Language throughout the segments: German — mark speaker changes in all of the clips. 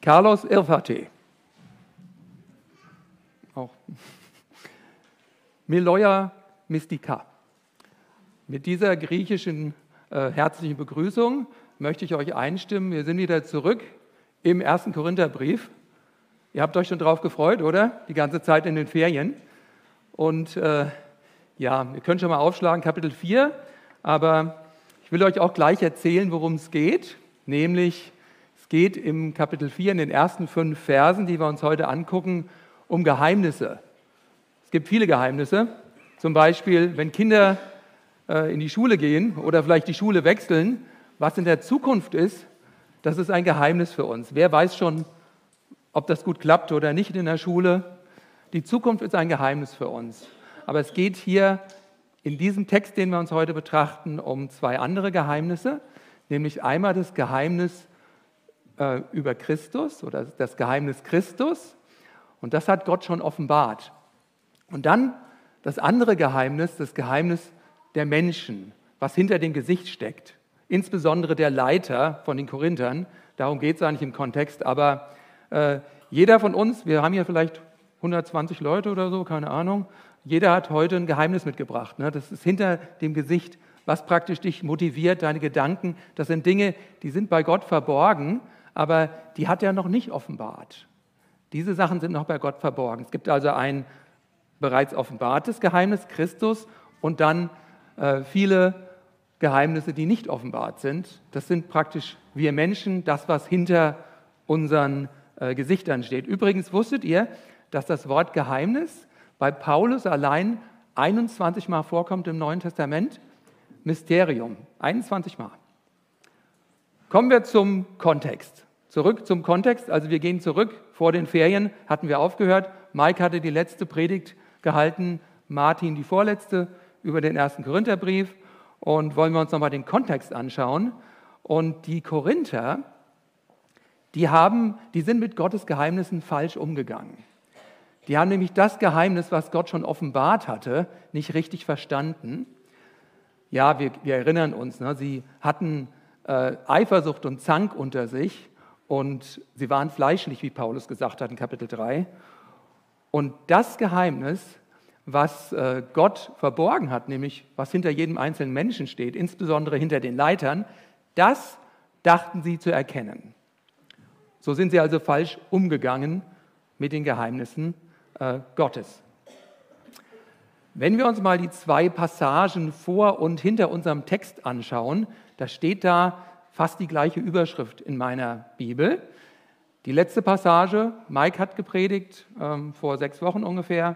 Speaker 1: Carlos Irfate. Auch. Meloia Mystica. Mit dieser griechischen äh, herzlichen Begrüßung möchte ich euch einstimmen. Wir sind wieder zurück im ersten Korintherbrief. Ihr habt euch schon drauf gefreut, oder? Die ganze Zeit in den Ferien. Und äh, ja, ihr könnt schon mal aufschlagen, Kapitel 4. Aber ich will euch auch gleich erzählen, worum es geht. Nämlich, geht im Kapitel 4 in den ersten fünf Versen, die wir uns heute angucken, um Geheimnisse. Es gibt viele Geheimnisse. Zum Beispiel, wenn Kinder äh, in die Schule gehen oder vielleicht die Schule wechseln, was in der Zukunft ist, das ist ein Geheimnis für uns. Wer weiß schon, ob das gut klappt oder nicht in der Schule? Die Zukunft ist ein Geheimnis für uns. Aber es geht hier in diesem Text, den wir uns heute betrachten, um zwei andere Geheimnisse, nämlich einmal das Geheimnis äh, über Christus oder das Geheimnis Christus. Und das hat Gott schon offenbart. Und dann das andere Geheimnis, das Geheimnis der Menschen, was hinter dem Gesicht steckt. Insbesondere der Leiter von den Korinthern. Darum geht es eigentlich im Kontext. Aber äh, jeder von uns, wir haben hier vielleicht 120 Leute oder so, keine Ahnung, jeder hat heute ein Geheimnis mitgebracht. Ne? Das ist hinter dem Gesicht, was praktisch dich motiviert, deine Gedanken. Das sind Dinge, die sind bei Gott verborgen, aber die hat er noch nicht offenbart. Diese Sachen sind noch bei Gott verborgen. Es gibt also ein bereits offenbartes Geheimnis, Christus, und dann äh, viele Geheimnisse, die nicht offenbart sind. Das sind praktisch wir Menschen, das, was hinter unseren äh, Gesichtern steht. Übrigens wusstet ihr, dass das Wort Geheimnis bei Paulus allein 21 Mal vorkommt im Neuen Testament? Mysterium, 21 Mal. Kommen wir zum Kontext. Zurück zum Kontext, also wir gehen zurück. Vor den Ferien hatten wir aufgehört. Mike hatte die letzte Predigt gehalten, Martin die vorletzte über den ersten Korintherbrief. Und wollen wir uns nochmal den Kontext anschauen. Und die Korinther, die, haben, die sind mit Gottes Geheimnissen falsch umgegangen. Die haben nämlich das Geheimnis, was Gott schon offenbart hatte, nicht richtig verstanden. Ja, wir, wir erinnern uns, ne, sie hatten äh, Eifersucht und Zank unter sich und sie waren fleischlich, wie Paulus gesagt hat in Kapitel 3. Und das Geheimnis, was äh, Gott verborgen hat, nämlich was hinter jedem einzelnen Menschen steht, insbesondere hinter den Leitern, das dachten sie zu erkennen. So sind sie also falsch umgegangen mit den Geheimnissen äh, Gottes. Wenn wir uns mal die zwei Passagen vor und hinter unserem Text anschauen, da steht da fast die gleiche Überschrift in meiner Bibel. Die letzte Passage, Mike hat gepredigt ähm, vor sechs Wochen ungefähr,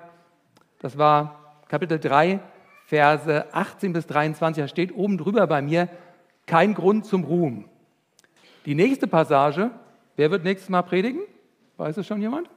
Speaker 1: das war Kapitel 3, Verse 18 bis 23, da steht oben drüber bei mir, kein Grund zum Ruhm. Die nächste Passage, wer wird nächstes Mal predigen? Weiß es schon jemand?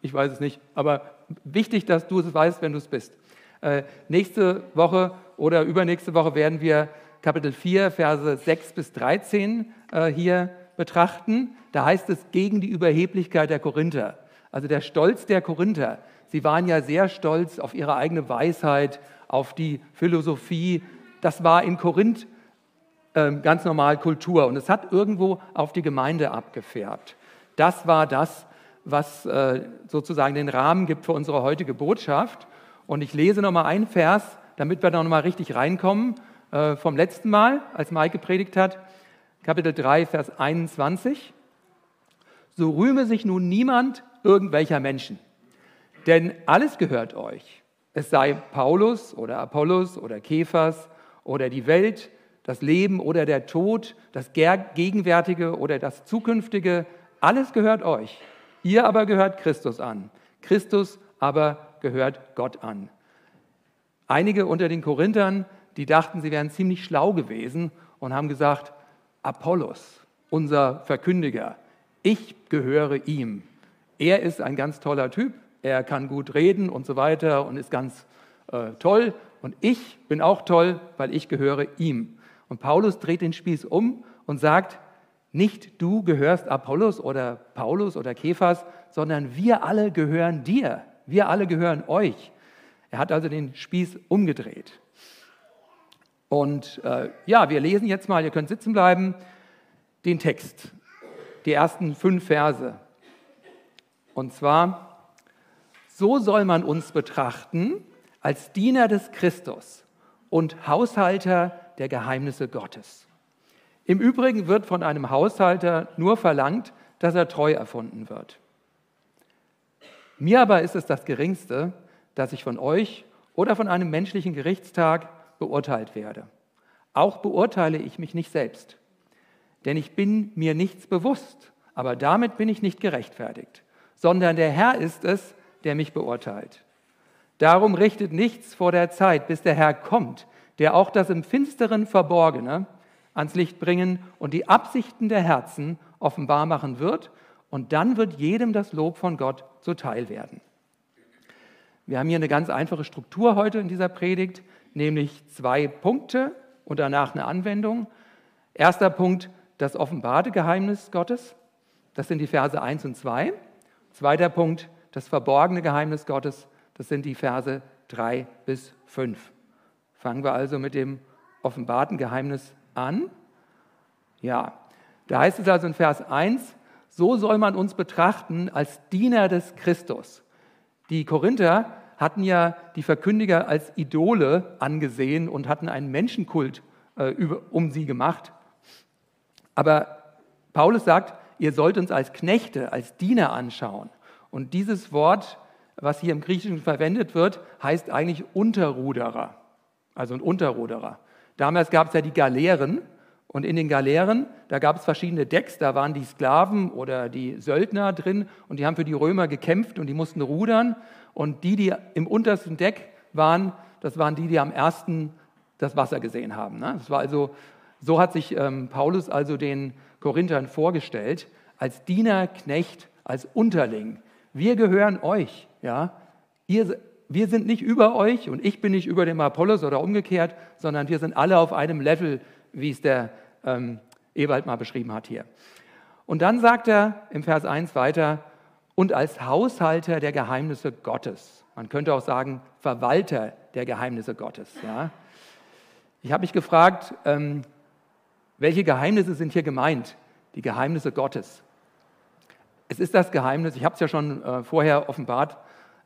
Speaker 1: Ich weiß es nicht, aber wichtig, dass du es weißt, wenn du es bist. Äh, nächste Woche oder übernächste Woche werden wir Kapitel 4, Verse 6 bis 13 äh, hier betrachten. Da heißt es gegen die Überheblichkeit der Korinther. Also der Stolz der Korinther. Sie waren ja sehr stolz auf ihre eigene Weisheit, auf die Philosophie. Das war in Korinth äh, ganz normal Kultur und es hat irgendwo auf die Gemeinde abgefärbt. Das war das, was äh, sozusagen den Rahmen gibt für unsere heutige Botschaft. Und ich lese nochmal einen Vers, damit wir da nochmal richtig reinkommen, äh, vom letzten Mal, als Mike gepredigt hat, Kapitel 3, Vers 21. So rühme sich nun niemand irgendwelcher Menschen, denn alles gehört euch. Es sei Paulus oder Apollos oder Kephas oder die Welt, das Leben oder der Tod, das Gegenwärtige oder das Zukünftige, alles gehört euch. Ihr aber gehört Christus an. Christus aber gehört Gott an. Einige unter den Korinthern, die dachten, sie wären ziemlich schlau gewesen und haben gesagt, Apollos, unser Verkündiger, ich gehöre ihm. Er ist ein ganz toller Typ, er kann gut reden und so weiter und ist ganz äh, toll. Und ich bin auch toll, weil ich gehöre ihm. Und Paulus dreht den Spieß um und sagt, nicht du gehörst Apollos oder Paulus oder Kephas, sondern wir alle gehören dir. Wir alle gehören euch. Er hat also den Spieß umgedreht. Und äh, ja, wir lesen jetzt mal, ihr könnt sitzen bleiben, den Text. die ersten fünf Verse. Und zwar, so soll man uns betrachten als Diener des Christus und Haushalter der Geheimnisse Gottes. Im Übrigen wird von einem Haushalter nur verlangt, dass er treu erfunden wird. Mir aber ist es das Geringste, dass ich von euch oder von einem menschlichen Gerichtstag beurteilt werde. Auch beurteile ich mich nicht selbst, denn ich bin mir nichts bewusst, aber damit bin ich nicht gerechtfertigt, sondern der Herr ist es, der mich beurteilt. Darum richtet nichts vor der Zeit, bis der Herr kommt, der auch das im Finsteren Verborgene ans Licht bringen und die Absichten der Herzen offenbar machen wird, und dann wird jedem das Lob von Gott zuteil werden. Wir haben hier eine ganz einfache Struktur heute in dieser Predigt, nämlich zwei Punkte und danach eine Anwendung. Erster Punkt, das offenbarte Geheimnis Gottes. Das sind die Verse 1 und 2. Zweiter Punkt, das verborgene Geheimnis Gottes. Das sind die Verse 3 bis 5. Fangen wir also mit dem offenbarten Geheimnis an. Ja, da heißt es also in Vers 1, so soll man uns betrachten als Diener des Christus. Die Korinther hatten ja die Verkündiger als Idole angesehen und hatten einen Menschenkult äh, über, um sie gemacht. Aber Paulus sagt, ihr sollt uns als Knechte, als Diener anschauen. Und dieses Wort, was hier im Griechischen verwendet wird, heißt eigentlich Unterruderer, also ein Unterruderer. Damals gab es ja die Galeeren und in den Galeeren, da gab es verschiedene Decks, da waren die Sklaven oder die Söldner drin und die haben für die Römer gekämpft und die mussten rudern. Und die, die im untersten Deck waren, das waren die, die am ersten das Wasser gesehen haben. Ne? Das war also, so hat sich ähm, Paulus also den Korinthern vorgestellt, als Diener, Knecht, als Unterling. Wir gehören euch. Ja? Ihr, wir sind nicht über euch und ich bin nicht über dem Apollos oder umgekehrt, sondern wir sind alle auf einem Level wie es der ähm, Ewald mal beschrieben hat hier. Und dann sagt er im Vers 1 weiter, und als Haushalter der Geheimnisse Gottes. Man könnte auch sagen, Verwalter der Geheimnisse Gottes. Ja? Ich habe mich gefragt, ähm, welche Geheimnisse sind hier gemeint? Die Geheimnisse Gottes. Es ist das Geheimnis, ich habe es ja schon äh, vorher offenbart,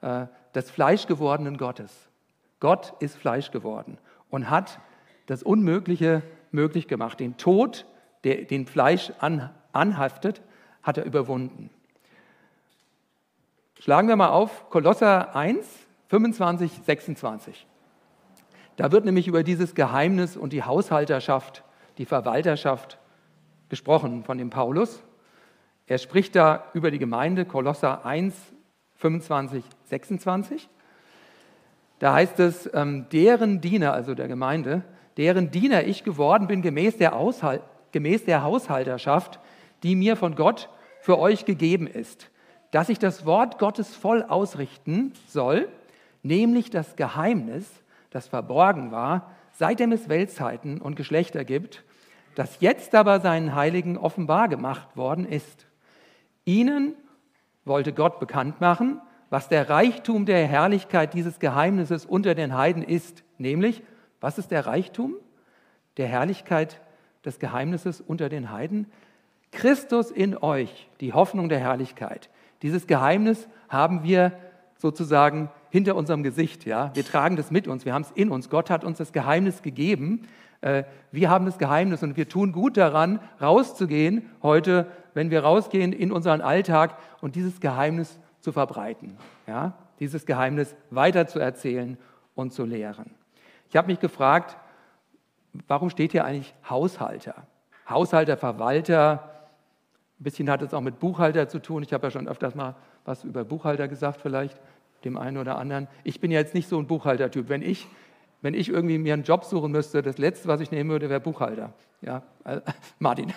Speaker 1: äh, des Fleischgewordenen Gottes. Gott ist Fleisch geworden und hat das Unmögliche möglich gemacht. Den Tod, der den Fleisch an, anhaftet, hat er überwunden. Schlagen wir mal auf Kolosser 1, 25, 26. Da wird nämlich über dieses Geheimnis und die Haushalterschaft, die Verwalterschaft gesprochen von dem Paulus. Er spricht da über die Gemeinde, Kolosser 1, 25, 26. Da heißt es, ähm, deren Diener, also der Gemeinde, deren Diener ich geworden bin, gemäß der, gemäß der Haushalterschaft, die mir von Gott für euch gegeben ist, dass ich das Wort Gottes voll ausrichten soll, nämlich das Geheimnis, das verborgen war, seitdem es Weltzeiten und Geschlechter gibt, das jetzt aber seinen Heiligen offenbar gemacht worden ist. Ihnen wollte Gott bekannt machen, was der Reichtum der Herrlichkeit dieses Geheimnisses unter den Heiden ist, nämlich was ist der Reichtum der Herrlichkeit des Geheimnisses unter den Heiden? Christus in euch, die Hoffnung der Herrlichkeit. Dieses Geheimnis haben wir sozusagen hinter unserem Gesicht. Ja? Wir tragen das mit uns, wir haben es in uns. Gott hat uns das Geheimnis gegeben. Äh, wir haben das Geheimnis und wir tun gut daran, rauszugehen heute, wenn wir rausgehen in unseren Alltag und dieses Geheimnis zu verbreiten. Ja? Dieses Geheimnis weiterzuerzählen und zu lehren. Ich habe mich gefragt, warum steht hier eigentlich Haushalter? Haushalter, Verwalter, ein bisschen hat es auch mit Buchhalter zu tun. Ich habe ja schon öfters mal was über Buchhalter gesagt, vielleicht dem einen oder anderen. Ich bin ja jetzt nicht so ein Buchhaltertyp. Wenn ich, wenn ich irgendwie mir einen Job suchen müsste, das Letzte, was ich nehmen würde, wäre Buchhalter. Ja, äh, Martin,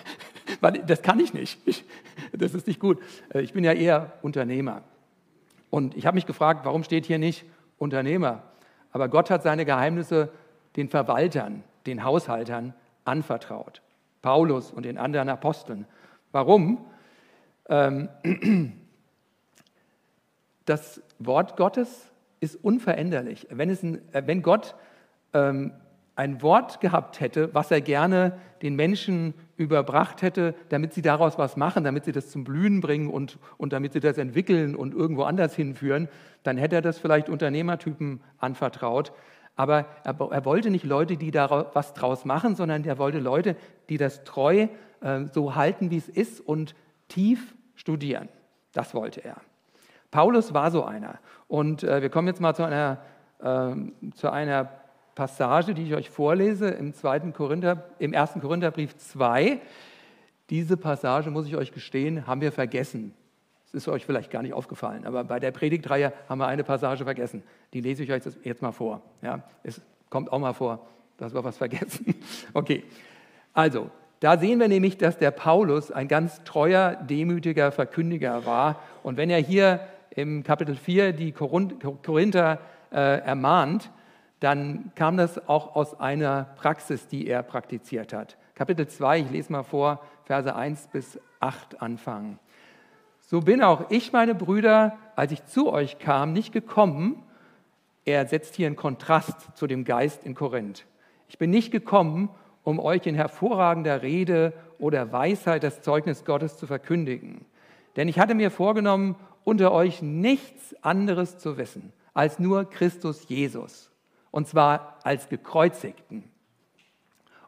Speaker 1: das kann ich nicht. Ich, das ist nicht gut. Äh, ich bin ja eher Unternehmer. Und ich habe mich gefragt, warum steht hier nicht Unternehmer? Aber Gott hat seine Geheimnisse den Verwaltern, den Haushaltern anvertraut. Paulus und den anderen Aposteln. Warum? Ähm, das Wort Gottes ist unveränderlich. Wenn, es ein, äh, wenn Gott ähm, ein Wort gehabt hätte, was er gerne den Menschen überbracht hätte, damit sie daraus was machen, damit sie das zum Blühen bringen und, und damit sie das entwickeln und irgendwo anders hinführen, dann hätte er das vielleicht Unternehmertypen anvertraut. Aber er, er wollte nicht Leute, die da was draus machen, sondern er wollte Leute, die das treu äh, so halten, wie es ist und tief studieren. Das wollte er. Paulus war so einer. Und äh, wir kommen jetzt mal zu einer, äh, zu einer Passage, die ich euch vorlese im, zweiten Korinther, im 1. Korintherbrief 2. Diese Passage, muss ich euch gestehen, haben wir vergessen. Es ist euch vielleicht gar nicht aufgefallen, aber bei der Predigtreihe haben wir eine Passage vergessen. Die lese ich euch jetzt mal vor. Ja, es kommt auch mal vor, dass wir was vergessen. Okay, also da sehen wir nämlich, dass der Paulus ein ganz treuer, demütiger Verkündiger war. Und wenn er hier im Kapitel 4 die Korinther äh, ermahnt, dann kam das auch aus einer Praxis, die er praktiziert hat. Kapitel 2, ich lese mal vor, Verse 1 bis 8 anfangen. So bin auch ich, meine Brüder, als ich zu euch kam, nicht gekommen. Er setzt hier einen Kontrast zu dem Geist in Korinth. Ich bin nicht gekommen, um euch in hervorragender Rede oder Weisheit das Zeugnis Gottes zu verkündigen. Denn ich hatte mir vorgenommen, unter euch nichts anderes zu wissen als nur Christus Jesus und zwar als gekreuzigten.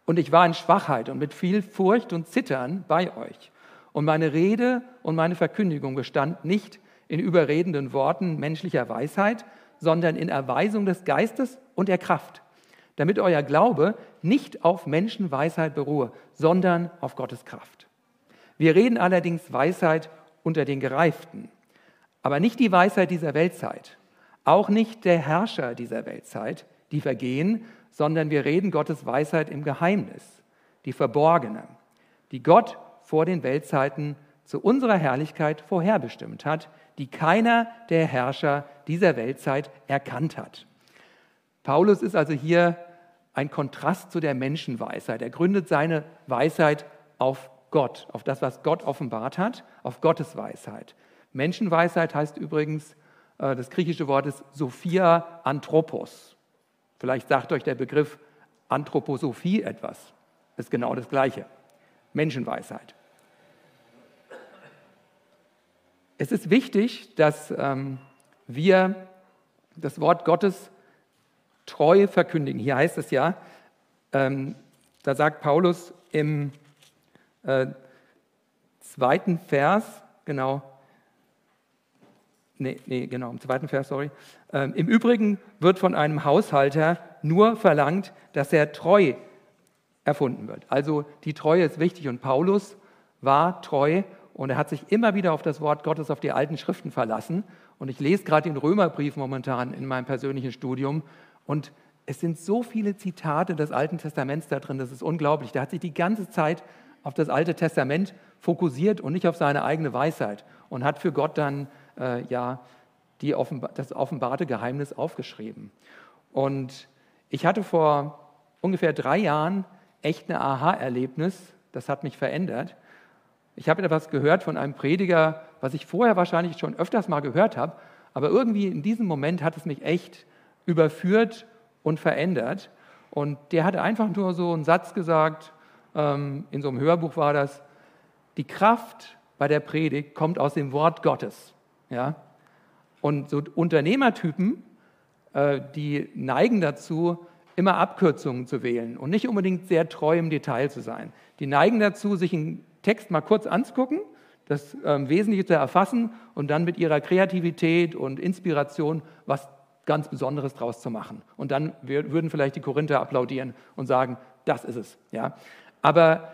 Speaker 1: Und ich war in Schwachheit und mit viel Furcht und Zittern bei euch. Und meine Rede und meine Verkündigung bestand nicht in überredenden Worten menschlicher Weisheit, sondern in Erweisung des Geistes und der Kraft, damit euer Glaube nicht auf Menschenweisheit beruhe, sondern auf Gottes Kraft. Wir reden allerdings Weisheit unter den Gereiften, aber nicht die Weisheit dieser Weltzeit, auch nicht der Herrscher dieser Weltzeit, die vergehen, sondern wir reden Gottes Weisheit im Geheimnis, die verborgene, die Gott vor den Weltzeiten zu unserer Herrlichkeit vorherbestimmt hat, die keiner der Herrscher dieser Weltzeit erkannt hat. Paulus ist also hier ein Kontrast zu der Menschenweisheit. Er gründet seine Weisheit auf Gott, auf das, was Gott offenbart hat, auf Gottes Weisheit. Menschenweisheit heißt übrigens, äh, das griechische Wort ist Sophia Anthropos. Vielleicht sagt euch der Begriff Anthroposophie etwas. Das ist genau das Gleiche. Menschenweisheit. Es ist wichtig, dass ähm, wir das Wort Gottes treu verkündigen. Hier heißt es ja, ähm, da sagt Paulus im äh, zweiten Vers, genau, nee, nee, genau, im zweiten Vers, sorry. Ähm, Im Übrigen wird von einem Haushalter nur verlangt, dass er treu erfunden wird. Also die Treue ist wichtig und Paulus war treu und er hat sich immer wieder auf das Wort Gottes, auf die alten Schriften verlassen. Und ich lese gerade den Römerbrief momentan in meinem persönlichen Studium und es sind so viele Zitate des Alten Testaments da drin, das ist unglaublich. Der hat sich die ganze Zeit auf das Alte Testament fokussiert und nicht auf seine eigene Weisheit und hat für Gott dann äh, ja offenba das offenbarte Geheimnis aufgeschrieben. Und ich hatte vor ungefähr drei Jahren echt ein Aha-Erlebnis, das hat mich verändert. Ich habe etwas gehört von einem Prediger, was ich vorher wahrscheinlich schon öfters mal gehört habe, aber irgendwie in diesem Moment hat es mich echt überführt und verändert. Und der hatte einfach nur so einen Satz gesagt, ähm, in so einem Hörbuch war das, die Kraft bei der Predigt kommt aus dem Wort Gottes. Ja? Und so Unternehmertypen, äh, die neigen dazu, immer Abkürzungen zu wählen und nicht unbedingt sehr treu im Detail zu sein. Die neigen dazu, sich einen Text mal kurz anzugucken, das ähm, Wesentliche zu erfassen und dann mit ihrer Kreativität und Inspiration was ganz Besonderes draus zu machen. Und dann würden vielleicht die Korinther applaudieren und sagen, das ist es. Ja? Aber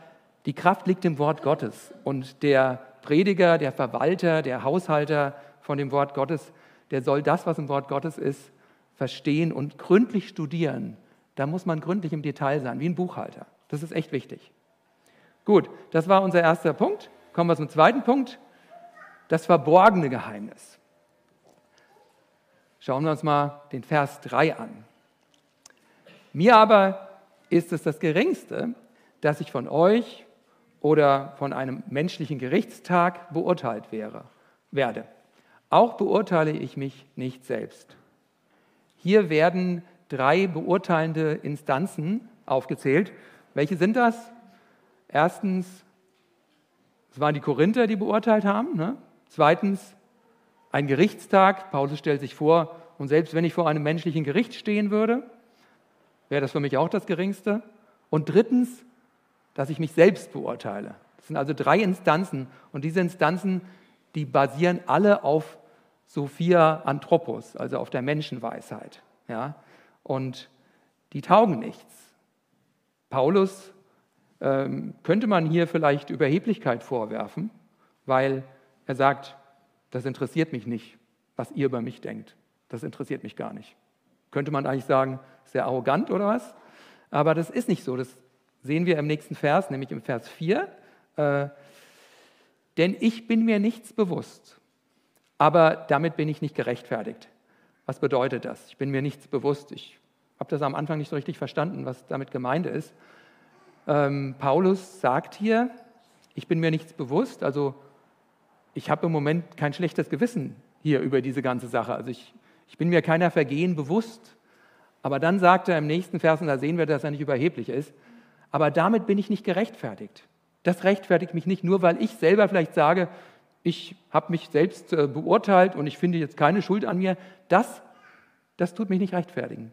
Speaker 1: die Kraft liegt im Wort Gottes und der Prediger, der Verwalter, der Haushalter von dem Wort Gottes, der soll das, was im Wort Gottes ist, verstehen und gründlich studieren. Da muss man gründlich im Detail sein, wie ein Buchhalter. Das ist echt wichtig. Gut, das war unser erster Punkt. Kommen wir zum zweiten Punkt, das verborgene Geheimnis. Schauen wir uns mal den Vers 3 an. Mir aber ist es das Geringste, dass ich von euch oder von einem menschlichen Gerichtstag beurteilt wäre, werde. Auch beurteile ich mich nicht selbst. Hier werden drei beurteilende Instanzen aufgezählt. Welche sind das? Erstens, es waren die Korinther, die beurteilt haben. Ne? Zweitens, ein Gerichtstag. Paulus stellt sich vor, und selbst wenn ich vor einem menschlichen Gericht stehen würde, wäre das für mich auch das Geringste. Und drittens, dass ich mich selbst beurteile. Das sind also drei Instanzen. Und diese Instanzen, die basieren alle auf Sophia Anthropos, also auf der Menschenweisheit. Ja? Und die taugen nichts. Paulus ähm, könnte man hier vielleicht Überheblichkeit vorwerfen, weil er sagt, das interessiert mich nicht, was ihr über mich denkt. Das interessiert mich gar nicht. Könnte man eigentlich sagen, sehr arrogant oder was? Aber das ist nicht so. Das sehen wir im nächsten Vers, nämlich im Vers 4. Äh, denn ich bin mir nichts bewusst, aber damit bin ich nicht gerechtfertigt. Was bedeutet das? Ich bin mir nichts bewusst. Ich habe das am Anfang nicht so richtig verstanden, was damit gemeint ist. Ähm, Paulus sagt hier, ich bin mir nichts bewusst, also ich habe im Moment kein schlechtes Gewissen hier über diese ganze Sache. Also ich, ich bin mir keiner Vergehen bewusst. Aber dann sagt er im nächsten Vers, und da sehen wir, dass er nicht überheblich ist, aber damit bin ich nicht gerechtfertigt. Das rechtfertigt mich nicht nur, weil ich selber vielleicht sage, ich habe mich selbst äh, beurteilt und ich finde jetzt keine Schuld an mir. Das, das tut mich nicht rechtfertigen.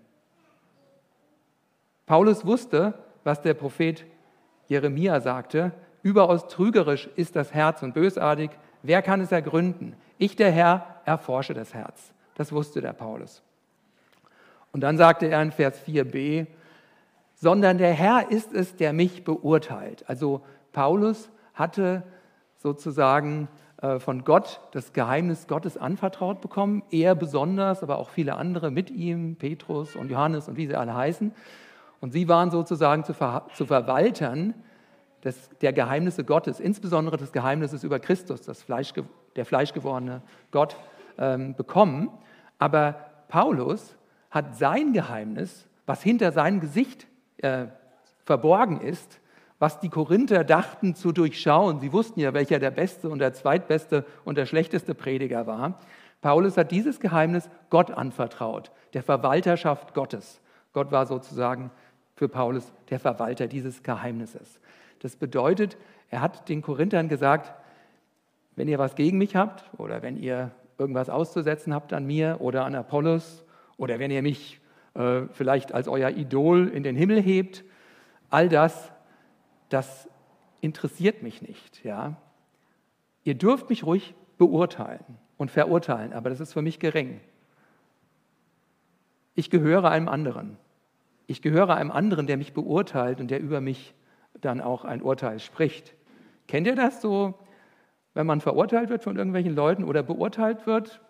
Speaker 1: Paulus wusste, was der Prophet Jeremia sagte, überaus trügerisch ist das Herz und bösartig, wer kann es ergründen? Ich, der Herr, erforsche das Herz. Das wusste der Paulus. Und dann sagte er in Vers 4b, sondern der Herr ist es, der mich beurteilt. Also Paulus hatte sozusagen äh, von Gott das Geheimnis Gottes anvertraut bekommen, er besonders, aber auch viele andere mit ihm, Petrus und Johannes und wie sie alle heißen. Und sie waren sozusagen zu, ver zu Verwaltern des, der Geheimnisse Gottes, insbesondere des Geheimnisses über Christus, das Fleisch, der fleischgewordene Gott, ähm, bekommen. Aber Paulus hat sein Geheimnis, was hinter seinem Gesicht äh, verborgen ist, was die Korinther dachten zu durchschauen. Sie wussten ja, welcher der beste und der zweitbeste und der schlechteste Prediger war. Paulus hat dieses Geheimnis Gott anvertraut, der Verwalterschaft Gottes. Gott war sozusagen für Paulus der Verwalter dieses Geheimnisses. Das bedeutet, er hat den Korinthern gesagt, wenn ihr was gegen mich habt oder wenn ihr irgendwas auszusetzen habt an mir oder an Apollos oder wenn ihr mich äh, vielleicht als euer Idol in den Himmel hebt, all das, das interessiert mich nicht. Ja? Ihr dürft mich ruhig beurteilen und verurteilen, aber das ist für mich gering. Ich gehöre einem anderen. Ich gehöre einem anderen, der mich beurteilt und der über mich dann auch ein Urteil spricht. Kennt ihr das so, wenn man verurteilt wird von irgendwelchen Leuten oder beurteilt wird?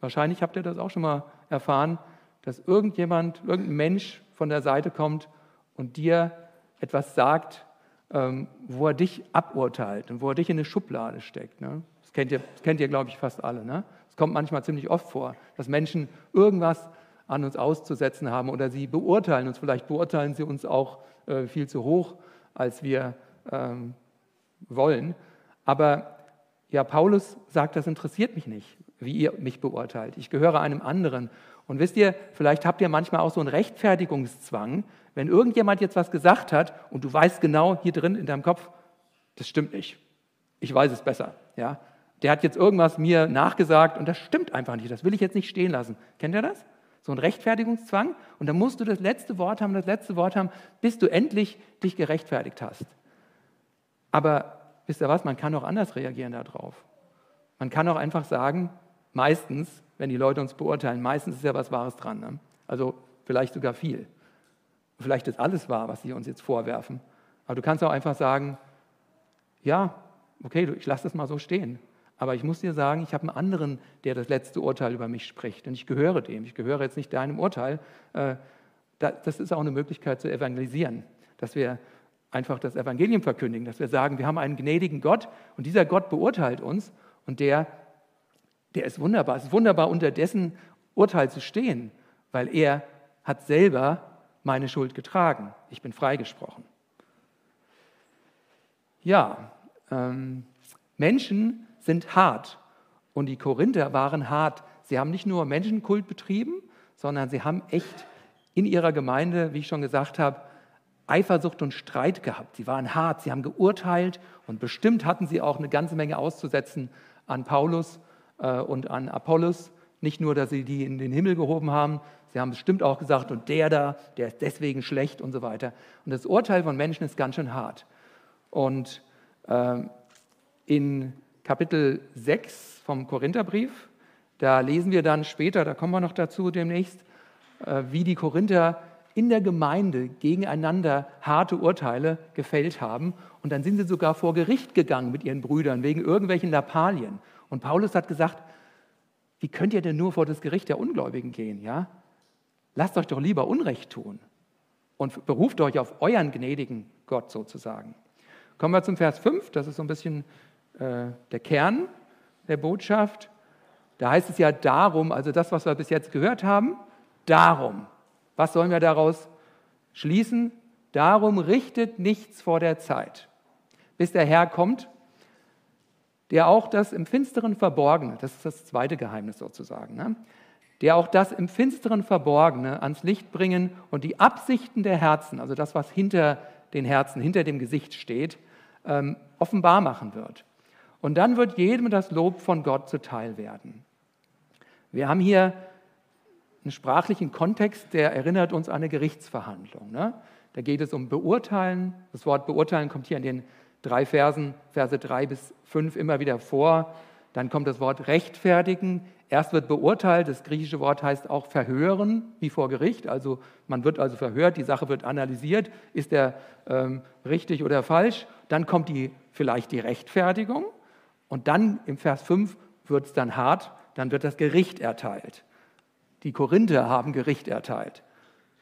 Speaker 1: Wahrscheinlich habt ihr das auch schon mal erfahren, dass irgendjemand, irgendein Mensch von der Seite kommt und dir etwas sagt, ähm, wo er dich aburteilt und wo er dich in eine Schublade steckt. Ne? Das kennt ihr, das kennt ihr glaube ich, fast alle. Ne? Das kommt manchmal ziemlich oft vor, dass Menschen irgendwas an uns auszusetzen haben oder sie beurteilen uns. Vielleicht beurteilen sie uns auch äh, viel zu hoch, als wir ähm, wollen. Aber ja, Paulus sagt, das interessiert mich nicht, wie ihr mich beurteilt. Ich gehöre einem anderen. Und wisst ihr, vielleicht habt ihr manchmal auch so einen Rechtfertigungszwang, wenn irgendjemand jetzt was gesagt hat und du weißt genau hier drin in deinem Kopf, das stimmt nicht. Ich weiß es besser. Ja? Der hat jetzt irgendwas mir nachgesagt und das stimmt einfach nicht. Das will ich jetzt nicht stehen lassen. Kennt ihr das? So ein Rechtfertigungszwang. Und dann musst du das letzte Wort haben, das letzte Wort haben, bis du endlich dich gerechtfertigt hast. Aber wisst ihr was, man kann auch anders reagieren darauf. Man kann auch einfach sagen, meistens, wenn die Leute uns beurteilen, meistens ist ja was Wahres dran. Ne? Also vielleicht sogar viel. Vielleicht ist alles wahr, was sie uns jetzt vorwerfen. Aber du kannst auch einfach sagen, ja, okay, ich lasse das mal so stehen. Aber ich muss dir sagen, ich habe einen anderen, der das letzte Urteil über mich spricht. Und ich gehöre dem. Ich gehöre jetzt nicht deinem Urteil. Äh, das ist auch eine Möglichkeit zu evangelisieren, dass wir einfach das Evangelium verkündigen, dass wir sagen, wir haben einen gnädigen Gott und dieser Gott beurteilt uns und der, der ist wunderbar. Es ist wunderbar, unter dessen Urteil zu stehen, weil er hat selber meine Schuld getragen. Ich bin freigesprochen. Ja, ähm, Menschen sind hart. Und die Korinther waren hart. Sie haben nicht nur Menschenkult betrieben, sondern sie haben echt in ihrer Gemeinde, wie ich schon gesagt habe, Eifersucht und Streit gehabt. Sie waren hart, sie haben geurteilt und bestimmt hatten sie auch eine ganze Menge auszusetzen an Paulus äh, und an Apollos. Nicht nur, dass sie die in den Himmel gehoben haben, sie haben bestimmt auch gesagt, und der da, der ist deswegen schlecht und so weiter. Und das Urteil von Menschen ist ganz schön hart. Und äh, in Kapitel 6 vom Korintherbrief, da lesen wir dann später, da kommen wir noch dazu demnächst, äh, wie die Korinther in der Gemeinde gegeneinander harte Urteile gefällt haben. Und dann sind sie sogar vor Gericht gegangen mit ihren Brüdern wegen irgendwelchen Lappalien. Und Paulus hat gesagt, wie könnt ihr denn nur vor das Gericht der Ungläubigen gehen? Ja? Lasst euch doch lieber Unrecht tun und beruft euch auf euren gnädigen Gott sozusagen. Kommen wir zum Vers 5, das ist so ein bisschen äh, der Kern der Botschaft. Da heißt es ja darum, also das, was wir bis jetzt gehört haben, darum. Was sollen wir daraus schließen? Darum richtet nichts vor der Zeit, bis der Herr kommt, der auch das im Finsteren Verborgene, das ist das zweite Geheimnis sozusagen, ne? der auch das im Finsteren Verborgene ans Licht bringen und die Absichten der Herzen, also das, was hinter den Herzen, hinter dem Gesicht steht, ähm, offenbar machen wird. Und dann wird jedem das Lob von Gott zuteil werden. Wir haben hier einen sprachlichen Kontext, der erinnert uns an eine Gerichtsverhandlung. Ne? Da geht es um Beurteilen. Das Wort Beurteilen kommt hier in den drei Versen, Verse drei bis fünf immer wieder vor. Dann kommt das Wort rechtfertigen. Erst wird beurteilt, das griechische Wort heißt auch verhören, wie vor Gericht. Also man wird also verhört, die Sache wird analysiert, ist er ähm, richtig oder falsch. Dann kommt die, vielleicht die Rechtfertigung und dann im Vers 5 wird es dann hart, dann wird das Gericht erteilt. Die Korinther haben Gericht erteilt.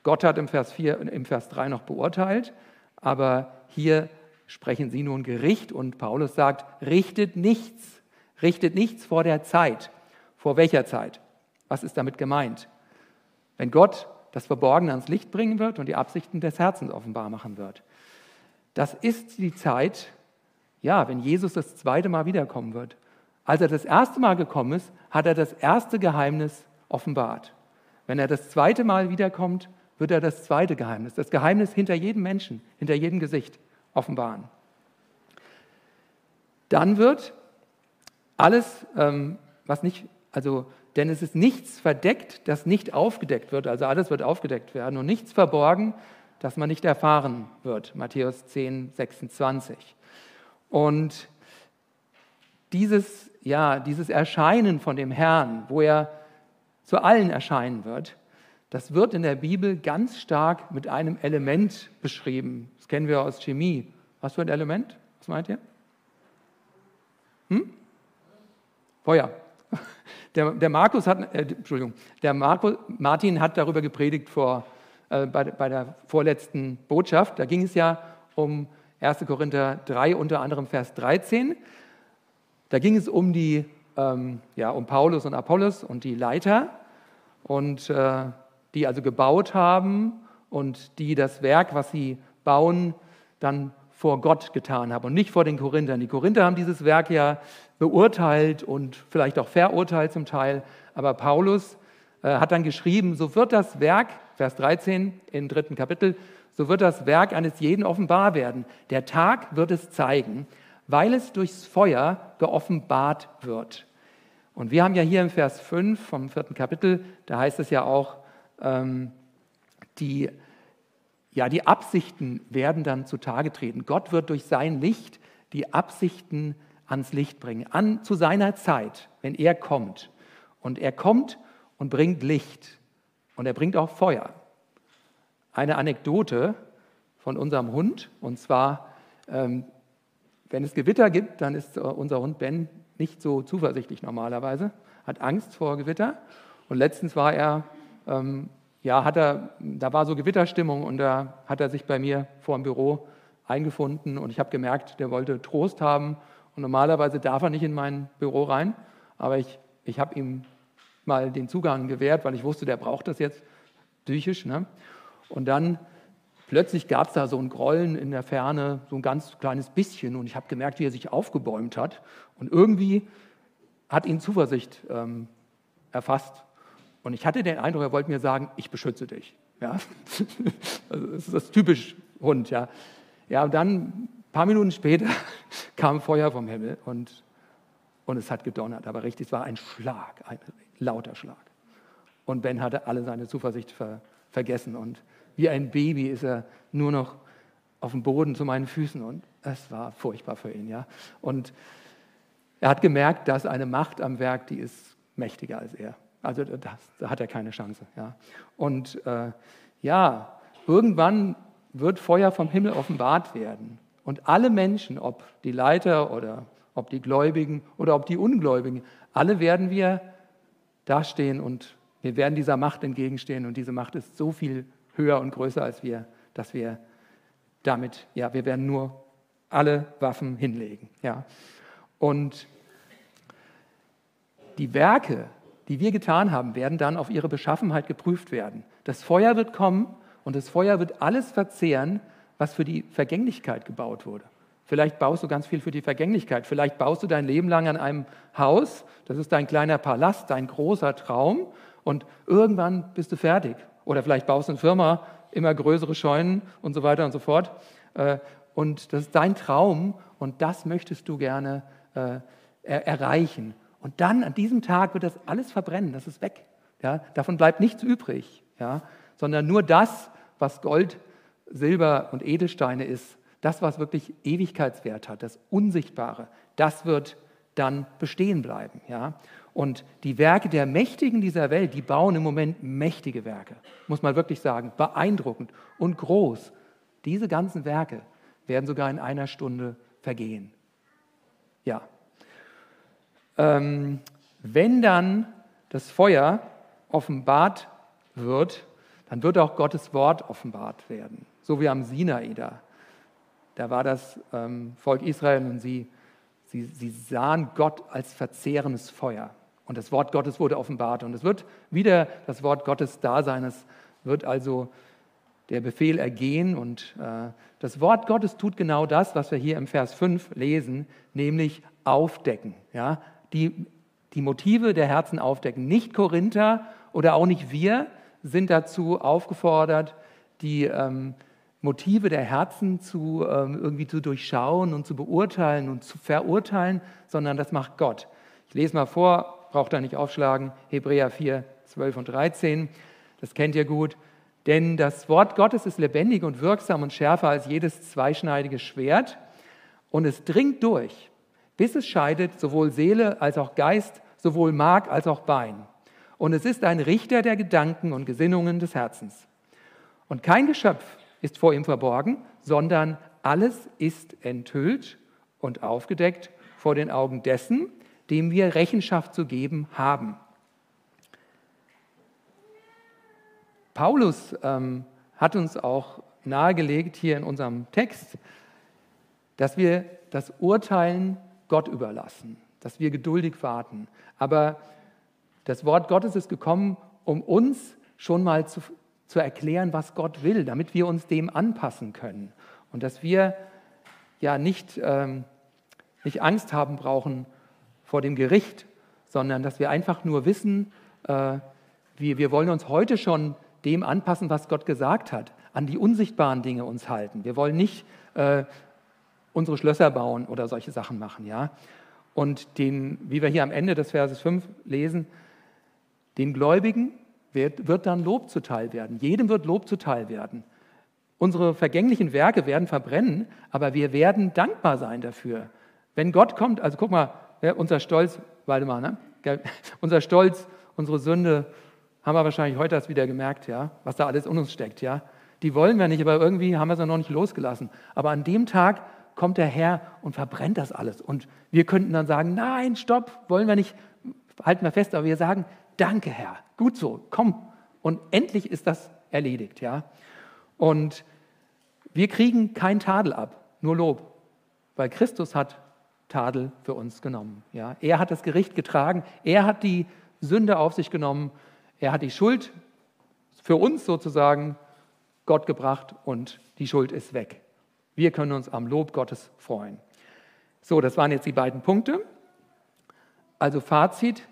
Speaker 1: Gott hat im Vers, 4, im Vers 3 noch beurteilt, aber hier sprechen sie nun Gericht und Paulus sagt, richtet nichts, richtet nichts vor der Zeit. Vor welcher Zeit? Was ist damit gemeint? Wenn Gott das Verborgene ans Licht bringen wird und die Absichten des Herzens offenbar machen wird. Das ist die Zeit, ja, wenn Jesus das zweite Mal wiederkommen wird. Als er das erste Mal gekommen ist, hat er das erste Geheimnis offenbart. Wenn er das zweite Mal wiederkommt, wird er das zweite Geheimnis, das Geheimnis hinter jedem Menschen, hinter jedem Gesicht offenbaren. Dann wird alles, ähm, was nicht, also, denn es ist nichts verdeckt, das nicht aufgedeckt wird, also alles wird aufgedeckt werden und nichts verborgen, das man nicht erfahren wird. Matthäus 10, 26. Und dieses, ja, dieses Erscheinen von dem Herrn, wo er zu allen erscheinen wird, das wird in der Bibel ganz stark mit einem Element beschrieben. Das kennen wir aus Chemie. Was für ein Element? Was meint ihr? Hm? Feuer. Der, der Markus hat, äh, Entschuldigung, der Marco, Martin hat darüber gepredigt vor, äh, bei, bei der vorletzten Botschaft. Da ging es ja um 1. Korinther 3, unter anderem Vers 13. Da ging es um die ähm, ja, um Paulus und Apollos und die Leiter und äh, die also gebaut haben und die das Werk, was sie bauen, dann vor Gott getan haben und nicht vor den Korinthern. Die Korinther haben dieses Werk ja beurteilt und vielleicht auch verurteilt zum Teil, aber Paulus äh, hat dann geschrieben, so wird das Werk, Vers 13 im dritten Kapitel, so wird das Werk eines jeden offenbar werden. Der Tag wird es zeigen, weil es durchs Feuer geoffenbart wird. Und wir haben ja hier im Vers 5 vom vierten Kapitel, da heißt es ja auch, ähm, die, ja, die Absichten werden dann zutage treten. Gott wird durch sein Licht die Absichten ans Licht bringen, an, zu seiner Zeit, wenn er kommt. Und er kommt und bringt Licht und er bringt auch Feuer. Eine Anekdote von unserem Hund, und zwar, ähm, wenn es Gewitter gibt, dann ist äh, unser Hund Ben nicht so zuversichtlich normalerweise, hat Angst vor Gewitter. Und letztens war er, ähm, ja, hat er, da war so Gewitterstimmung und da hat er sich bei mir vor dem Büro eingefunden und ich habe gemerkt, der wollte Trost haben. Und normalerweise darf er nicht in mein Büro rein, aber ich, ich habe ihm mal den Zugang gewährt, weil ich wusste, der braucht das jetzt psychisch. Ne? Und dann Plötzlich gab es da so ein Grollen in der Ferne, so ein ganz kleines bisschen, und ich habe gemerkt, wie er sich aufgebäumt hat. Und irgendwie hat ihn Zuversicht ähm, erfasst. Und ich hatte den Eindruck, er wollte mir sagen, ich beschütze dich. Ja? Also das ist das typisch Hund, ja. Ja, und dann ein paar Minuten später kam Feuer vom Himmel und, und es hat gedonnert, aber richtig, es war ein Schlag, ein lauter Schlag. Und Ben hatte alle seine Zuversicht ver, vergessen und wie ein Baby ist er nur noch auf dem Boden zu meinen Füßen und es war furchtbar für ihn, ja. Und er hat gemerkt, dass eine Macht am Werk, die ist mächtiger als er. Also das, da hat er keine Chance. Ja. Und äh, ja, irgendwann wird Feuer vom Himmel offenbart werden. Und alle Menschen, ob die Leiter oder ob die Gläubigen oder ob die Ungläubigen, alle werden wir dastehen und wir werden dieser Macht entgegenstehen. Und diese Macht ist so viel höher und größer als wir, dass wir damit, ja, wir werden nur alle Waffen hinlegen. Ja. Und die Werke, die wir getan haben, werden dann auf ihre Beschaffenheit geprüft werden. Das Feuer wird kommen und das Feuer wird alles verzehren, was für die Vergänglichkeit gebaut wurde. Vielleicht baust du ganz viel für die Vergänglichkeit. Vielleicht baust du dein Leben lang an einem Haus. Das ist dein kleiner Palast, dein großer Traum. Und irgendwann bist du fertig. Oder vielleicht baust du eine Firma, immer größere Scheunen und so weiter und so fort. Äh, und das ist dein Traum und das möchtest du gerne äh, erreichen. Und dann an diesem Tag wird das alles verbrennen, das ist weg. Ja? Davon bleibt nichts übrig, ja? sondern nur das, was Gold, Silber und Edelsteine ist, das, was wirklich Ewigkeitswert hat, das Unsichtbare, das wird dann bestehen bleiben. Ja? Und die Werke der Mächtigen dieser Welt, die bauen im Moment mächtige Werke, muss man wirklich sagen, beeindruckend und groß. Diese ganzen Werke werden sogar in einer Stunde vergehen. Ja, ähm, wenn dann das Feuer offenbart wird, dann wird auch Gottes Wort offenbart werden, so wie am Sinai da. Da war das ähm, Volk Israel und sie, sie, sie sahen Gott als verzehrendes Feuer. Und das Wort Gottes wurde offenbart. Und es wird wieder das Wort Gottes da sein. Es wird also der Befehl ergehen. Und äh, das Wort Gottes tut genau das, was wir hier im Vers 5 lesen, nämlich aufdecken. Ja? die die Motive der Herzen aufdecken. Nicht Korinther oder auch nicht wir sind dazu aufgefordert, die ähm, Motive der Herzen zu, ähm, irgendwie zu durchschauen und zu beurteilen und zu verurteilen, sondern das macht Gott. Ich lese mal vor, braucht ihr nicht aufschlagen, Hebräer 4, 12 und 13, das kennt ihr gut. Denn das Wort Gottes ist lebendig und wirksam und schärfer als jedes zweischneidige Schwert und es dringt durch bis es scheidet sowohl Seele als auch Geist, sowohl Mark als auch Bein. Und es ist ein Richter der Gedanken und Gesinnungen des Herzens. Und kein Geschöpf ist vor ihm verborgen, sondern alles ist enthüllt und aufgedeckt vor den Augen dessen, dem wir Rechenschaft zu geben haben. Paulus ähm, hat uns auch nahegelegt hier in unserem Text, dass wir das Urteilen Gott überlassen, dass wir geduldig warten. Aber das Wort Gottes ist gekommen, um uns schon mal zu, zu erklären, was Gott will, damit wir uns dem anpassen können. Und dass wir ja nicht, ähm, nicht Angst haben brauchen vor dem Gericht, sondern dass wir einfach nur wissen, äh, wir, wir wollen uns heute schon dem anpassen, was Gott gesagt hat, an die unsichtbaren Dinge uns halten. Wir wollen nicht äh, unsere Schlösser bauen oder solche Sachen machen. Ja? Und den, wie wir hier am Ende des Verses 5 lesen, den Gläubigen wird, wird dann Lob zuteil werden. Jedem wird Lob zuteil werden. Unsere vergänglichen Werke werden verbrennen, aber wir werden dankbar sein dafür. Wenn Gott kommt, also guck mal, unser Stolz, Waldemar, ne? unser Stolz, unsere Sünde, haben wir wahrscheinlich heute erst wieder gemerkt, ja, was da alles in uns steckt, ja. Die wollen wir nicht, aber irgendwie haben wir sie noch nicht losgelassen. Aber an dem Tag kommt der Herr und verbrennt das alles. Und wir könnten dann sagen, nein, stopp, wollen wir nicht, halten wir fest, aber wir sagen, danke Herr, gut so, komm. Und endlich ist das erledigt. Ja? Und wir kriegen kein Tadel ab, nur Lob, weil Christus hat Tadel für uns genommen. Ja? Er hat das Gericht getragen, er hat die Sünde auf sich genommen, er hat die Schuld für uns sozusagen Gott gebracht und die Schuld ist weg. Wir können uns am Lob Gottes freuen. So, das waren jetzt die beiden Punkte. Also Fazit,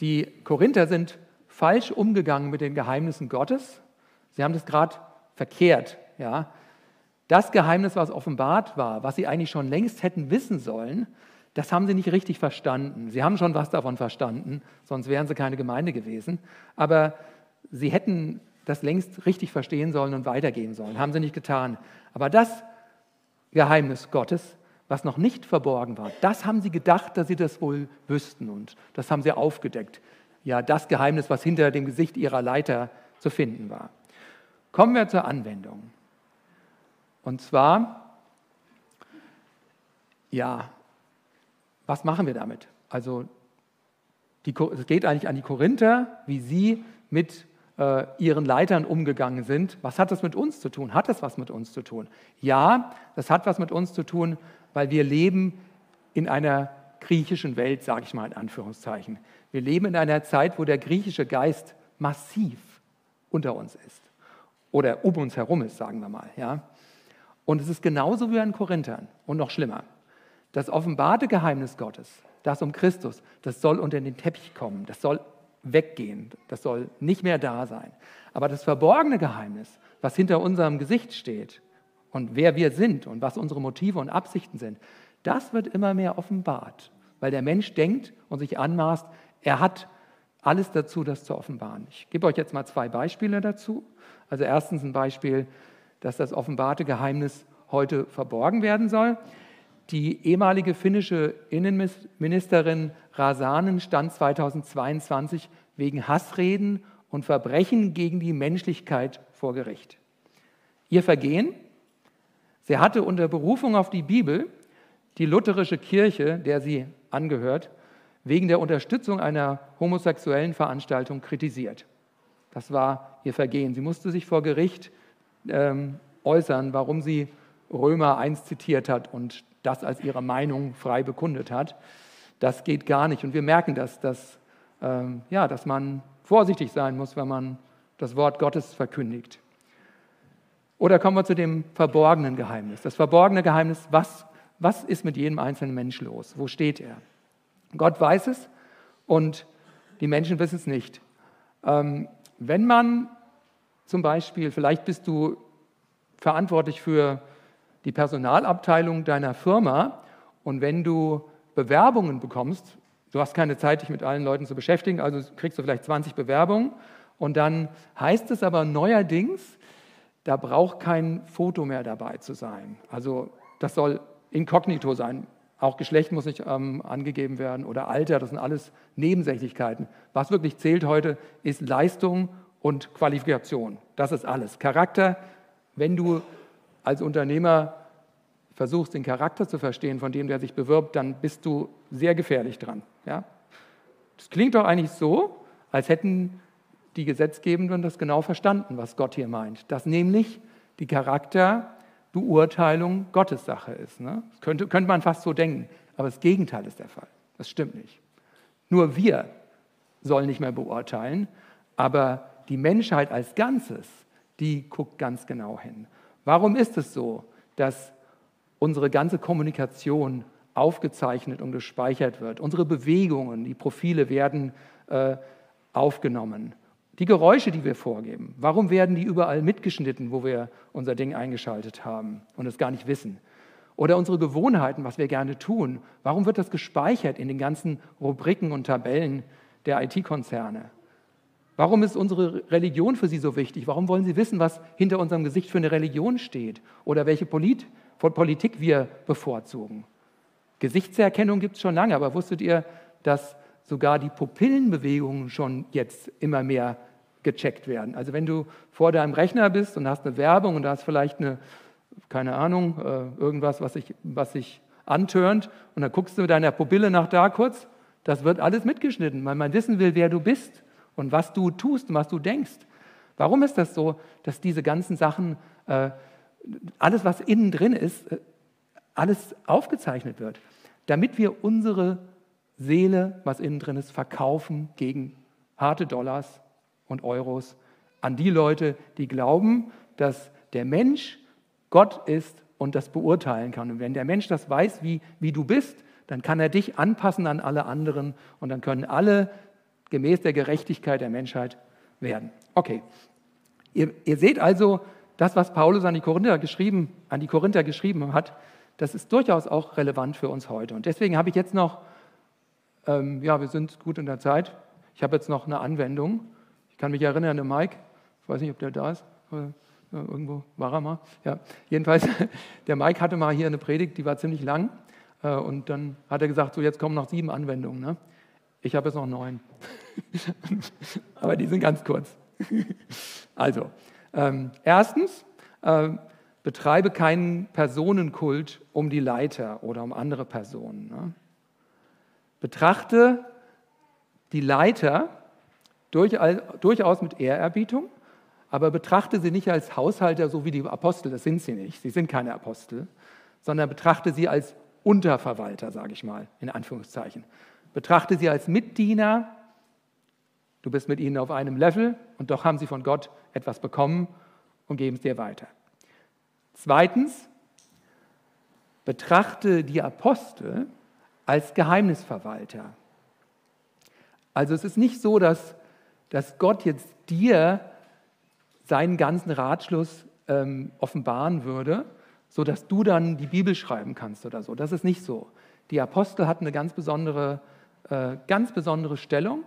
Speaker 1: die Korinther sind falsch umgegangen mit den Geheimnissen Gottes. Sie haben das gerade verkehrt. Ja. Das Geheimnis, was offenbart war, was sie eigentlich schon längst hätten wissen sollen, das haben sie nicht richtig verstanden. Sie haben schon was davon verstanden, sonst wären sie keine Gemeinde gewesen. Aber sie hätten das längst richtig verstehen sollen und weitergehen sollen. Haben sie nicht getan. Aber das Geheimnis Gottes, was noch nicht verborgen war, das haben sie gedacht, dass sie das wohl wüssten. Und das haben sie aufgedeckt. Ja, das Geheimnis, was hinter dem Gesicht ihrer Leiter zu finden war. Kommen wir zur Anwendung. Und zwar, ja, was machen wir damit? Also die, es geht eigentlich an die Korinther, wie sie mit äh, ihren Leitern umgegangen sind. Was hat das mit uns zu tun? Hat das was mit uns zu tun? Ja, das hat was mit uns zu tun, weil wir leben in einer griechischen Welt, sage ich mal in Anführungszeichen. Wir leben in einer Zeit, wo der griechische Geist massiv unter uns ist oder um uns herum ist, sagen wir mal. Ja? Und es ist genauso wie an Korinthern und noch schlimmer. Das offenbarte Geheimnis Gottes, das um Christus, das soll unter den Teppich kommen, das soll weggehen, das soll nicht mehr da sein. Aber das verborgene Geheimnis, was hinter unserem Gesicht steht und wer wir sind und was unsere Motive und Absichten sind, das wird immer mehr offenbart, weil der Mensch denkt und sich anmaßt, er hat alles dazu, das zu offenbaren. Ich gebe euch jetzt mal zwei Beispiele dazu. Also erstens ein Beispiel, dass das offenbarte Geheimnis heute verborgen werden soll. Die ehemalige finnische Innenministerin Rasanen stand 2022 wegen Hassreden und Verbrechen gegen die Menschlichkeit vor Gericht. Ihr Vergehen? Sie hatte unter Berufung auf die Bibel die lutherische Kirche, der sie angehört, wegen der Unterstützung einer homosexuellen Veranstaltung kritisiert. Das war ihr Vergehen. Sie musste sich vor Gericht ähm, äußern, warum sie Römer 1 zitiert hat und das als ihre Meinung frei bekundet hat. Das geht gar nicht. Und wir merken das, dass, ähm, ja, dass man vorsichtig sein muss, wenn man das Wort Gottes verkündigt. Oder kommen wir zu dem verborgenen Geheimnis. Das verborgene Geheimnis, was, was ist mit jedem einzelnen Mensch los? Wo steht er? Gott weiß es und die Menschen wissen es nicht. Ähm, wenn man zum Beispiel, vielleicht bist du verantwortlich für die Personalabteilung deiner Firma und wenn du Bewerbungen bekommst, du hast keine Zeit, dich mit allen Leuten zu beschäftigen, also kriegst du vielleicht 20 Bewerbungen und dann heißt es aber neuerdings, da braucht kein Foto mehr dabei zu sein. Also das soll inkognito sein. Auch Geschlecht muss nicht ähm, angegeben werden oder Alter, das sind alles Nebensächlichkeiten. Was wirklich zählt heute, ist Leistung und Qualifikation. Das ist alles. Charakter, wenn du als Unternehmer versuchst, den Charakter zu verstehen von dem, der sich bewirbt, dann bist du sehr gefährlich dran. Ja? Das klingt doch eigentlich so, als hätten die Gesetzgebenden das genau verstanden, was Gott hier meint. Dass nämlich die Charakterbeurteilung Gottes Sache ist. Ne? Könnte, könnte man fast so denken. Aber das Gegenteil ist der Fall. Das stimmt nicht. Nur wir sollen nicht mehr beurteilen, aber die Menschheit als Ganzes, die guckt ganz genau hin. Warum ist es so, dass unsere ganze Kommunikation aufgezeichnet und gespeichert wird? Unsere Bewegungen, die Profile werden äh, aufgenommen. Die Geräusche, die wir vorgeben, warum werden die überall mitgeschnitten, wo wir unser Ding eingeschaltet haben und es gar nicht wissen? Oder unsere Gewohnheiten, was wir gerne tun, warum wird das gespeichert in den ganzen Rubriken und Tabellen der IT-Konzerne? Warum ist unsere Religion für Sie so wichtig? Warum wollen Sie wissen, was hinter unserem Gesicht für eine Religion steht oder welche Polit Politik wir bevorzugen? Gesichtserkennung gibt es schon lange, aber wusstet ihr, dass sogar die Pupillenbewegungen schon jetzt immer mehr gecheckt werden? Also wenn du vor deinem Rechner bist und hast eine Werbung und da hast vielleicht eine, keine Ahnung, äh, irgendwas, was sich, was sich antörnt und dann guckst du mit deiner Pupille nach da kurz, das wird alles mitgeschnitten, weil man wissen will, wer du bist und was du tust und was du denkst. Warum ist das so, dass diese ganzen Sachen, äh, alles, was innen drin ist, äh, alles aufgezeichnet wird? Damit wir unsere Seele, was innen drin ist, verkaufen gegen harte Dollars und Euros an die Leute, die glauben, dass der Mensch Gott ist und das beurteilen kann. Und wenn der Mensch das weiß, wie, wie du bist, dann kann er dich anpassen an alle anderen und dann können alle gemäß der Gerechtigkeit der Menschheit werden. Okay, ihr, ihr seht also, das, was Paulus an die Korinther geschrieben, an die Korinther geschrieben hat, das ist durchaus auch relevant für uns heute. Und deswegen habe ich jetzt noch, ähm, ja, wir sind gut in der Zeit. Ich habe jetzt noch eine Anwendung. Ich kann mich erinnern, der Mike, ich weiß nicht, ob der da ist, irgendwo war er mal. Ja, jedenfalls, der Mike hatte mal hier eine Predigt, die war ziemlich lang. Äh, und dann hat er gesagt, so jetzt kommen noch sieben Anwendungen. Ne? Ich habe jetzt noch neun. Aber die sind ganz kurz. also, ähm, erstens, äh, betreibe keinen Personenkult um die Leiter oder um andere Personen. Ne? Betrachte die Leiter durchaus mit Ehrerbietung, aber betrachte sie nicht als Haushalter, so wie die Apostel, das sind sie nicht, sie sind keine Apostel, sondern betrachte sie als Unterverwalter, sage ich mal, in Anführungszeichen. Betrachte sie als Mitdiener, du bist mit ihnen auf einem Level und doch haben sie von Gott etwas bekommen und geben es dir weiter. Zweitens, betrachte die Apostel als Geheimnisverwalter. Also es ist nicht so, dass, dass Gott jetzt dir seinen ganzen Ratschluss ähm, offenbaren würde, sodass du dann die Bibel schreiben kannst oder so. Das ist nicht so. Die Apostel hatten eine ganz besondere, ganz besondere Stellung,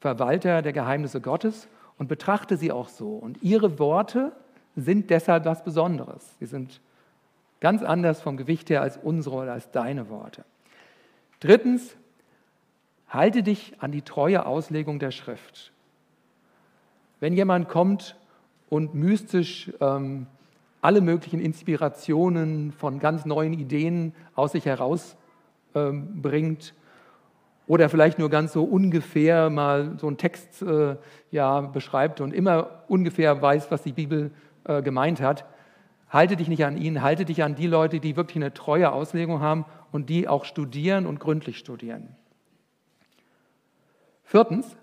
Speaker 1: Verwalter der Geheimnisse Gottes und betrachte sie auch so. Und ihre Worte sind deshalb was Besonderes. Sie sind ganz anders vom Gewicht her als unsere oder als deine Worte. Drittens, halte dich an die treue Auslegung der Schrift. Wenn jemand kommt und mystisch ähm, alle möglichen Inspirationen von ganz neuen Ideen aus sich herausbringt ähm, oder vielleicht nur ganz so ungefähr mal so einen Text äh, ja, beschreibt und immer ungefähr weiß, was die Bibel äh, gemeint hat, halte dich nicht an ihn, halte dich an die Leute, die wirklich eine treue Auslegung haben und die auch studieren und gründlich studieren. Viertens,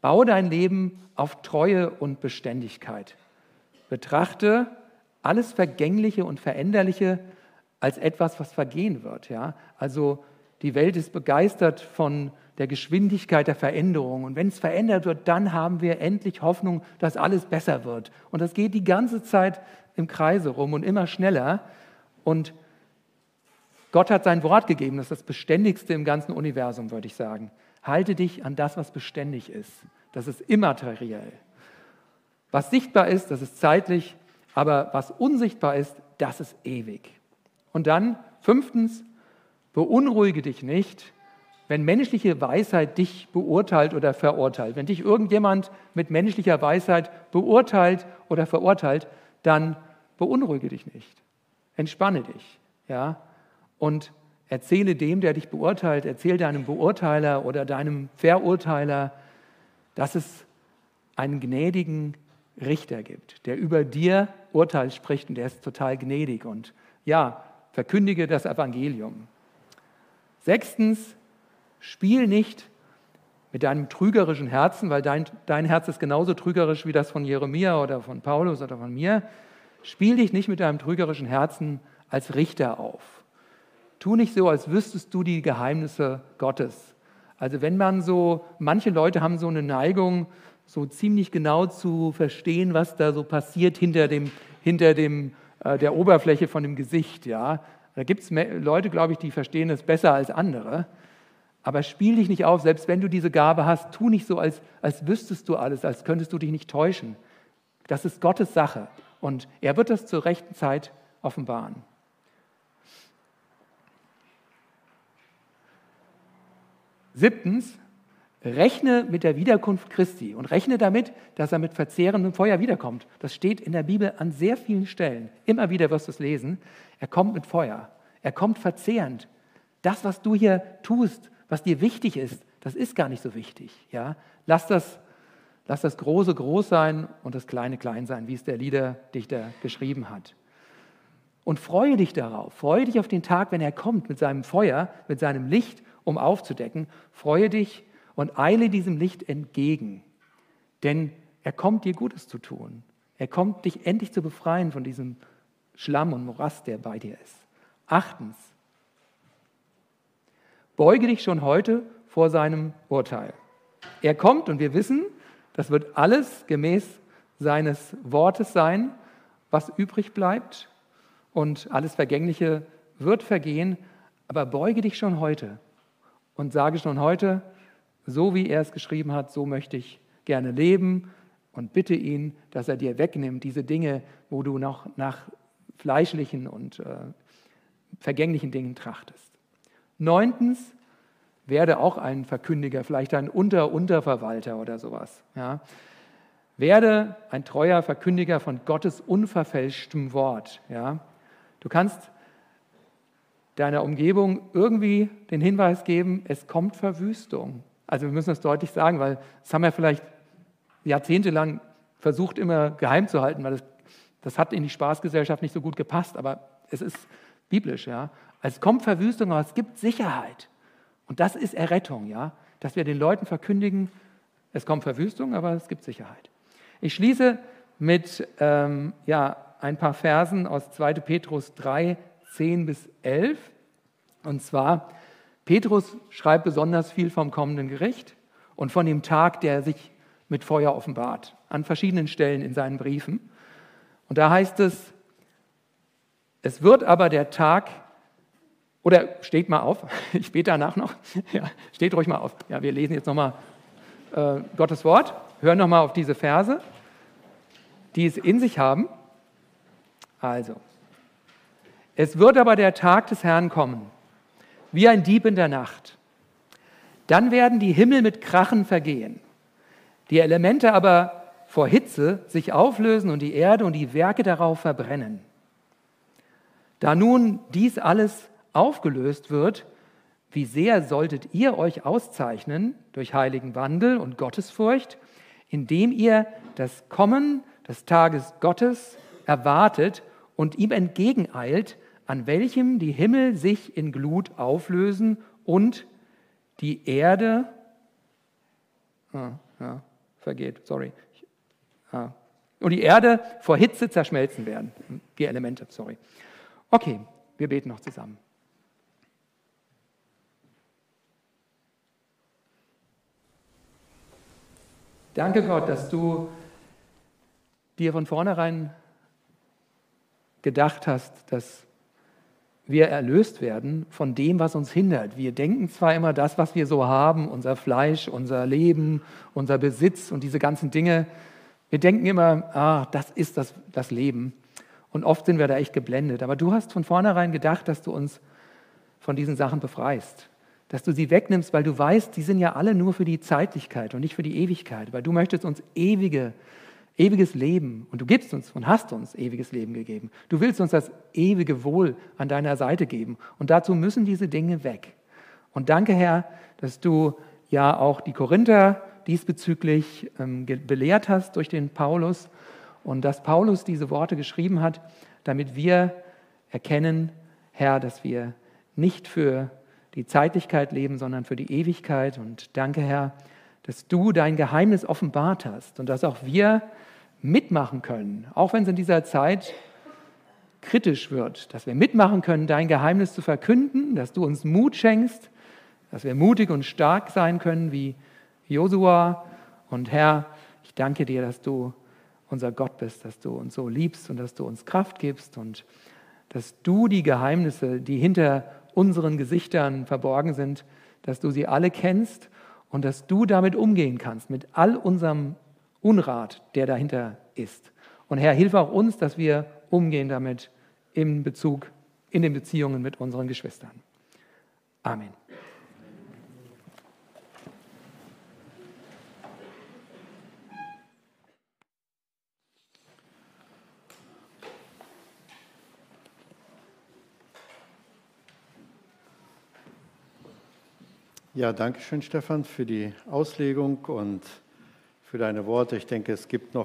Speaker 1: baue dein Leben auf Treue und Beständigkeit. Betrachte alles Vergängliche und Veränderliche als etwas, was vergehen wird. Ja? Also die Welt ist begeistert von der Geschwindigkeit der Veränderung. Und wenn es verändert wird, dann haben wir endlich Hoffnung, dass alles besser wird. Und das geht die ganze Zeit im Kreise rum und immer schneller. Und Gott hat sein Wort gegeben, das ist das Beständigste im ganzen Universum, würde ich sagen. Halte dich an das, was beständig ist. Das ist immateriell. Was sichtbar ist, das ist zeitlich, aber was unsichtbar ist, das ist ewig. Und dann, fünftens, beunruhige dich nicht, wenn menschliche Weisheit dich beurteilt oder verurteilt. Wenn dich irgendjemand mit menschlicher Weisheit beurteilt oder verurteilt, dann beunruhige dich nicht. Entspanne dich. Ja? Und erzähle dem, der dich beurteilt, erzähle deinem Beurteiler oder deinem Verurteiler, dass es einen gnädigen Richter gibt, der über dir Urteil spricht und der ist total gnädig. Und ja, verkündige das Evangelium. Sechstens, spiel nicht mit deinem trügerischen Herzen, weil dein, dein Herz ist genauso trügerisch wie das von Jeremia oder von Paulus oder von mir. Spiel dich nicht mit deinem trügerischen Herzen als Richter auf. Tu nicht so, als wüsstest du die Geheimnisse Gottes. Also wenn man so, manche Leute haben so eine Neigung, so ziemlich genau zu verstehen, was da so passiert hinter, dem, hinter dem, äh, der Oberfläche von dem Gesicht. Ja? Da gibt es Leute, glaube ich, die verstehen es besser als andere. Aber spiel dich nicht auf, selbst wenn du diese Gabe hast, tu nicht so, als, als wüsstest du alles, als könntest du dich nicht täuschen. Das ist Gottes Sache und er wird das zur rechten Zeit offenbaren. Siebtens, rechne mit der Wiederkunft Christi und rechne damit, dass er mit verzehrendem Feuer wiederkommt. Das steht in der Bibel an sehr vielen Stellen. Immer wieder wirst du es lesen. Er kommt mit Feuer. Er kommt verzehrend. Das, was du hier tust, was dir wichtig ist, das ist gar nicht so wichtig. Ja? Lass, das, lass das Große groß sein und das Kleine klein sein, wie es der Liederdichter geschrieben hat. Und freue dich darauf. Freue dich auf den Tag, wenn er kommt mit seinem Feuer, mit seinem Licht, um aufzudecken. Freue dich und eile diesem Licht entgegen. Denn er kommt dir Gutes zu tun. Er kommt dich endlich zu befreien von diesem Schlamm und Morast, der bei dir ist. Achtens, Beuge dich schon heute vor seinem Urteil. Er kommt und wir wissen, das wird alles gemäß seines Wortes sein was übrig bleibt und alles Vergängliche wird vergehen, aber beuge dich schon heute und sage schon heute, so wie er es geschrieben hat, so möchte ich gerne leben und bitte ihn, dass er dir wegnimmt, diese Dinge, wo du noch nach fleischlichen und äh, vergänglichen Dingen trachtest. Neuntens, werde auch ein Verkündiger, vielleicht ein Unter-Unterverwalter oder sowas. Ja. Werde ein treuer Verkündiger von Gottes unverfälschtem Wort. Ja. Du kannst deiner Umgebung irgendwie den Hinweis geben, es kommt Verwüstung. Also wir müssen das deutlich sagen, weil das haben wir vielleicht jahrzehntelang versucht immer geheim zu halten, weil das, das hat in die Spaßgesellschaft nicht so gut gepasst, aber es ist biblisch. Ja. Es kommt Verwüstung, aber es gibt Sicherheit. Und das ist Errettung, ja, dass wir den Leuten verkündigen, es kommt Verwüstung, aber es gibt Sicherheit. Ich schließe mit ähm, ja, ein paar Versen aus 2. Petrus 3, 10 bis 11. Und zwar, Petrus schreibt besonders viel vom kommenden Gericht und von dem Tag, der sich mit Feuer offenbart, an verschiedenen Stellen in seinen Briefen. Und da heißt es, es wird aber der Tag oder steht mal auf, ich bete danach noch. Ja, steht ruhig mal auf. Ja, wir lesen jetzt nochmal äh, Gottes Wort, hören nochmal auf diese Verse, die es in sich haben. Also, es wird aber der Tag des Herrn kommen, wie ein Dieb in der Nacht. Dann werden die Himmel mit Krachen vergehen, die Elemente aber vor Hitze sich auflösen und die Erde und die Werke darauf verbrennen. Da nun dies alles aufgelöst wird, wie sehr solltet ihr euch auszeichnen durch heiligen Wandel und Gottesfurcht, indem ihr das Kommen des Tages Gottes erwartet und ihm entgegeneilt, an welchem die Himmel sich in Glut auflösen und die Erde, ah, ja, vergeht, sorry, und die Erde vor Hitze zerschmelzen werden, die Elemente, sorry. Okay, wir beten noch zusammen. Danke Gott, dass du dir von vornherein gedacht hast, dass wir erlöst werden von dem, was uns hindert. Wir denken zwar immer das, was wir so haben, unser Fleisch, unser Leben, unser Besitz und diese ganzen Dinge. Wir denken immer, ah, das ist das, das Leben. Und oft sind wir da echt geblendet. Aber du hast von vornherein gedacht, dass du uns von diesen Sachen befreist dass du sie wegnimmst, weil du weißt, die sind ja alle nur für die Zeitlichkeit und nicht für die Ewigkeit, weil du möchtest uns ewige, ewiges Leben und du gibst uns und hast uns ewiges Leben gegeben. Du willst uns das ewige Wohl an deiner Seite geben und dazu müssen diese Dinge weg. Und danke, Herr, dass du ja auch die Korinther diesbezüglich ähm, belehrt hast durch den Paulus und dass Paulus diese Worte geschrieben hat, damit wir erkennen, Herr, dass wir nicht für die Zeitlichkeit leben, sondern für die Ewigkeit. Und danke, Herr, dass du dein Geheimnis offenbart hast und dass auch wir mitmachen können, auch wenn es in dieser Zeit kritisch wird, dass wir mitmachen können, dein Geheimnis zu verkünden, dass du uns Mut schenkst, dass wir mutig und stark sein können wie Josua. Und Herr, ich danke dir, dass du unser Gott bist, dass du uns so liebst und dass du uns Kraft gibst und dass du die Geheimnisse, die hinter unseren Gesichtern verborgen sind, dass du sie alle kennst und dass du damit umgehen kannst, mit all unserem Unrat, der dahinter ist. Und Herr, hilf auch uns, dass wir umgehen damit in Bezug, in den Beziehungen mit unseren Geschwistern. Amen.
Speaker 2: Ja, danke schön, Stefan, für die Auslegung und für deine Worte. Ich denke, es gibt noch